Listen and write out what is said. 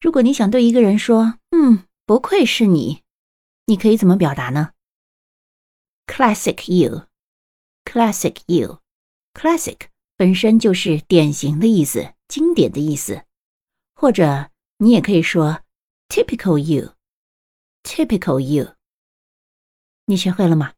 如果你想对一个人说嗯不愧是你你可以怎么表达呢？Classic you. Classic you. Classic 本身就是典型的意思经典的意思。或者你也可以说 typical you. Typical you. 你学会了吗？